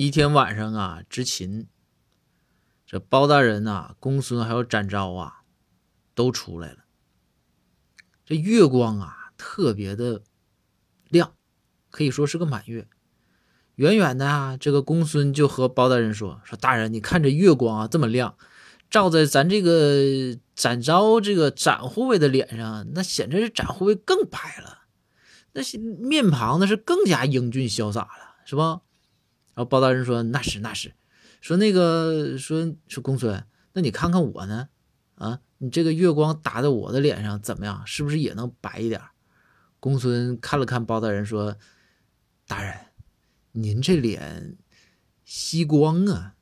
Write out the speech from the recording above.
一天晚上啊，执勤，这包大人呐、公孙还有展昭啊，都出来了。这月光啊，特别的亮，可以说是个满月。远远的啊，这个公孙就和包大人说：“说大人，你看这月光啊，这么亮，照在咱这个展昭这个展护卫的脸上，那显着是展护卫更白了，那是面庞那是更加英俊潇洒了，是吧？”然后包大人说：“那是那是，说那个说说公孙，那你看看我呢？啊，你这个月光打在我的脸上怎么样？是不是也能白一点？”公孙看了看包大人说：“大人。”您这脸吸光啊！